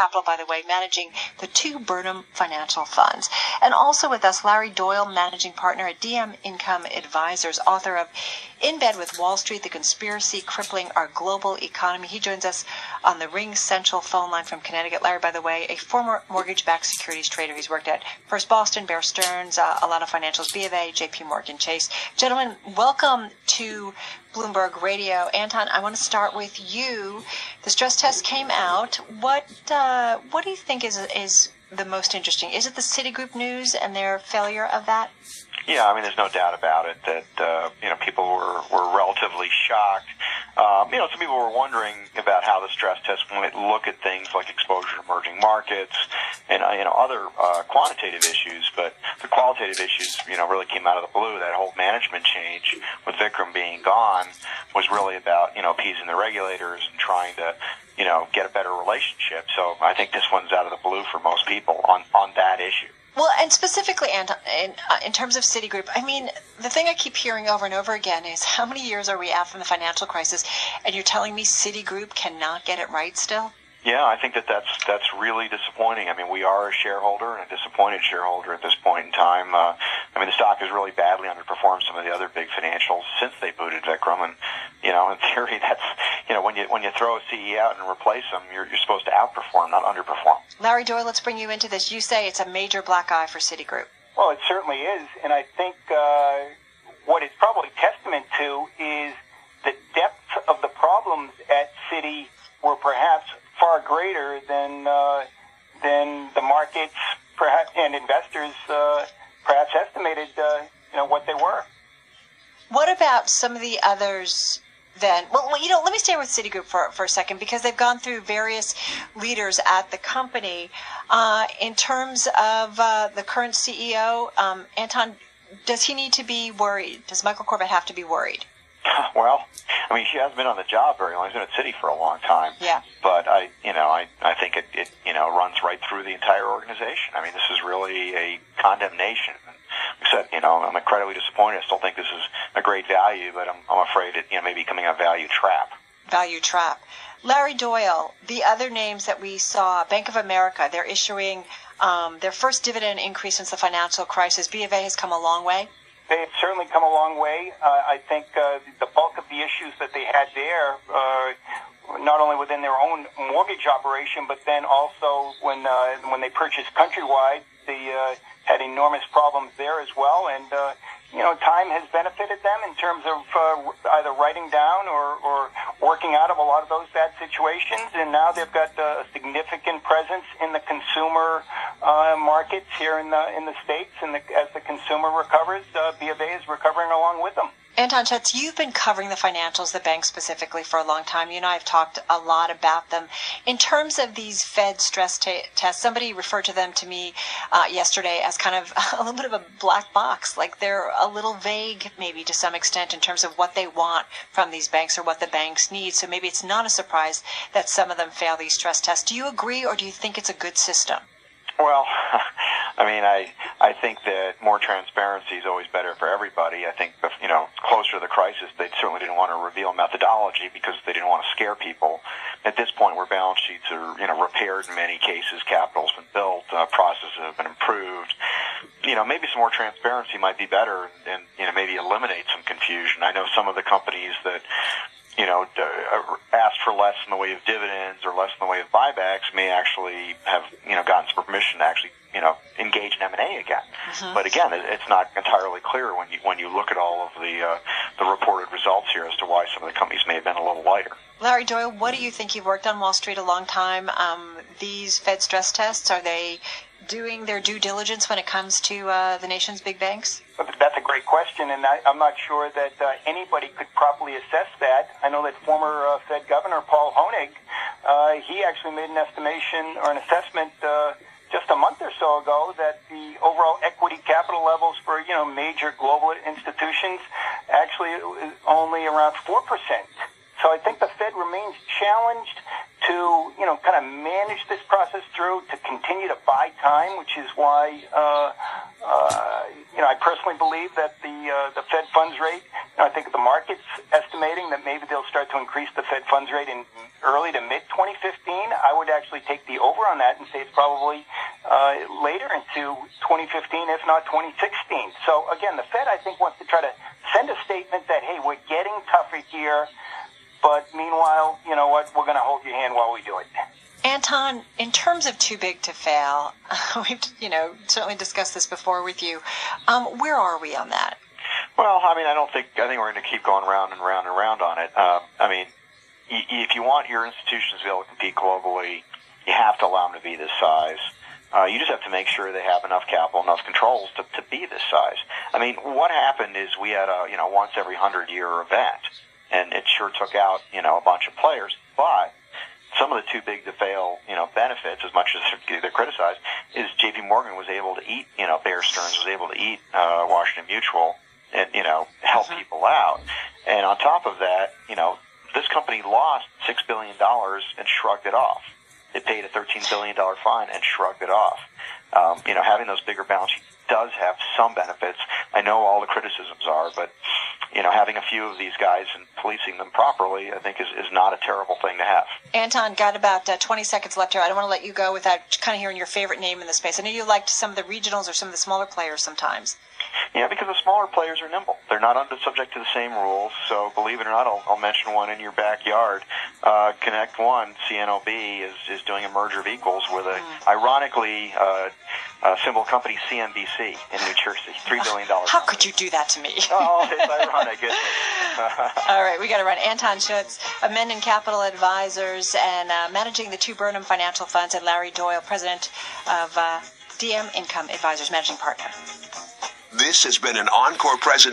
Capital, by the way, managing the two Burnham financial funds. And also with us, Larry Doyle, managing partner at DM Income Advisors, author of In Bed with Wall Street, The Conspiracy Crippling Our Global Economy. He joins us on the RingCentral phone line from Connecticut. Larry, by the way, a former mortgage-backed securities trader. He's worked at First Boston, Bear Stearns, uh, a lot of financials, B of A, JP Morgan Chase. Gentlemen, welcome to Bloomberg Radio. Anton, I want to start with you. The stress test came out. What uh, what do you think is is the most interesting? Is it the Citigroup news and their failure of that? Yeah, I mean, there's no doubt about it that uh, you know people were were relatively shocked. Um, you know, some people were wondering about how the stress test might look at things like exposure to emerging markets and uh, you know other uh, quantitative issues, but the qualitative issues, you know, really came out of the blue. That whole management change with Vikram being gone was really about you know appeasing the regulators and trying to you know get a better relationship. So I think this one's out of the blue for most people on on that issue. Well, and specifically, and in, uh, in terms of Citigroup, I mean, the thing I keep hearing over and over again is how many years are we out from the financial crisis, and you're telling me Citigroup cannot get it right still? Yeah, I think that that's that's really disappointing. I mean, we are a shareholder and a disappointed shareholder at this point in time. Uh, I mean, the stock has really badly underperformed some of the other big financials since they booted Vikram, and you know, in theory, that's you know, when you when you throw a CE out and replace them, you're you're supposed to outperform, not underperform. Larry Doyle, let's bring you into this. You say it's a major black eye for Citigroup. Well, it certainly is, and I think uh, what it's probably testament to is the depth of the problems at Citi were perhaps far greater than uh, than the markets perhaps and investors uh, perhaps estimated. Uh, you know what they were. What about some of the others? Then, well, you know, let me stay with Citigroup for, for a second because they've gone through various leaders at the company. Uh, in terms of uh, the current CEO, um, Anton, does he need to be worried? Does Michael Corbat have to be worried? Well, I mean, she hasn't been on the job very long. She's been at Citi for a long time. Yeah. But I, you know, I, I think it, it, you know, runs right through the entire organization. I mean, this is really a condemnation. Except, you know, I'm incredibly disappointed. I still think this is a great value, but I'm, I'm afraid it, you know, may be becoming a value trap. Value trap. Larry Doyle, the other names that we saw, Bank of America, they're issuing um, their first dividend increase since the financial crisis. B of A has come a long way. They've certainly come a long way. Uh, I think uh, the bulk of the issues that they had there, uh, not only within their own mortgage operation, but then also when uh, when they purchased Countrywide, they uh, had enormous problems there as well. And uh, you know, time has benefited them in terms of uh, either writing down or, or working out of a lot of those bad situations. And now they've got a significant presence in the consumer uh, markets here in the in the states. And the, as the consumer recovers, uh, B of A is recovering along with them. Anton Schutz, you've been covering the financials, the banks specifically, for a long time. You and I have talked a lot about them. In terms of these Fed stress t- tests, somebody referred to them to me uh, yesterday as kind of a little bit of a black box. Like they're a little vague, maybe to some extent, in terms of what they want from these banks or what the banks need. So maybe it's not a surprise that some of them fail these stress tests. Do you agree, or do you think it's a good system? Well, I mean, I I think that more transparency is always better for everybody. I think, you know, closer to the crisis, they certainly didn't want to reveal methodology because they didn't want to scare people. At this point, where balance sheets are, you know, repaired in many cases, capital's been built, uh, processes have been improved. You know, maybe some more transparency might be better, and, and you know, maybe eliminate some confusion. I know some of the companies that you know, uh, asked for less in the way of dividends or less in the way of buybacks may actually have, you know, gotten some permission to actually, you know, engage in M&A again. Mm-hmm. But again, it's not entirely clear when you, when you look at all of the, uh, the reported results here as to why some of the companies may have been a little lighter. Larry Doyle, what do you think? You've worked on Wall Street a long time. Um, these Fed stress tests, are they doing their due diligence when it comes to uh, the nation's big banks? That's a great question, and I, am not sure that uh, anybody could properly assess that. I know that former uh, Fed Governor Paul Hoenig, uh, he actually made an estimation or an assessment uh, just a month or so ago that the overall equity capital levels for you know major global institutions actually only around four percent. So I think the Fed remains challenged to, you know, kind of manage this process through, to continue to buy time, which is why, uh, uh, you know, I personally believe that the uh, the Fed funds rate. I think the market's estimating that maybe they'll start to increase the Fed funds rate in early to mid 2015. I would actually actually take the over on that and say it's probably uh, later into 2015, if not 2016. So again, the Fed, I think, wants to try to send a statement that, hey, we're getting tougher here, but meanwhile, you know what, we're going to hold your hand while we do it. Anton, in terms of too big to fail, we've you know certainly discussed this before with you. Um, where are we on that? Well, I mean, I don't think I think we're going to keep going round and round and round on it. Um, I mean, y- if you want your institutions to be able to compete globally, you have to allow them to be this size. Uh, you just have to make sure they have enough capital, enough controls to, to be this size. I mean, what happened is we had a you know once every hundred year event, and it sure took out you know a bunch of players, but some of the too big to fail, you know, benefits as much as they're criticized is J.P. Morgan was able to eat, you know, Bear Stearns was able to eat uh, Washington Mutual and you know help mm-hmm. people out. And on top of that, you know, this company lost six billion dollars and shrugged it off. It paid a thirteen billion dollar fine and shrugged it off. Um, you know, having those bigger balance sheets does have some benefits. I know all the criticisms are, but you know, having a few of these guys and policing them properly, I think, is, is not a terrible thing to have. Anton, got about uh, 20 seconds left here. I don't want to let you go without kind of hearing your favorite name in the space. I know you liked some of the regionals or some of the smaller players sometimes. Yeah, because the smaller players are nimble. They're not under subject to the same rules. So believe it or not, I'll, I'll mention one in your backyard. Uh, ConnectOne, CNOB, is, is doing a merger of equals with a, mm. ironically, uh, uh, symbol company CNBC in New Jersey. $3 billion. How could you do that to me? oh, it's ironic, isn't it? All right, we got to run. Anton Schutz, Mendon Capital Advisors, and uh, managing the two Burnham Financial Funds, and Larry Doyle, president of uh, DM Income Advisors, managing partner. This has been an encore presentation.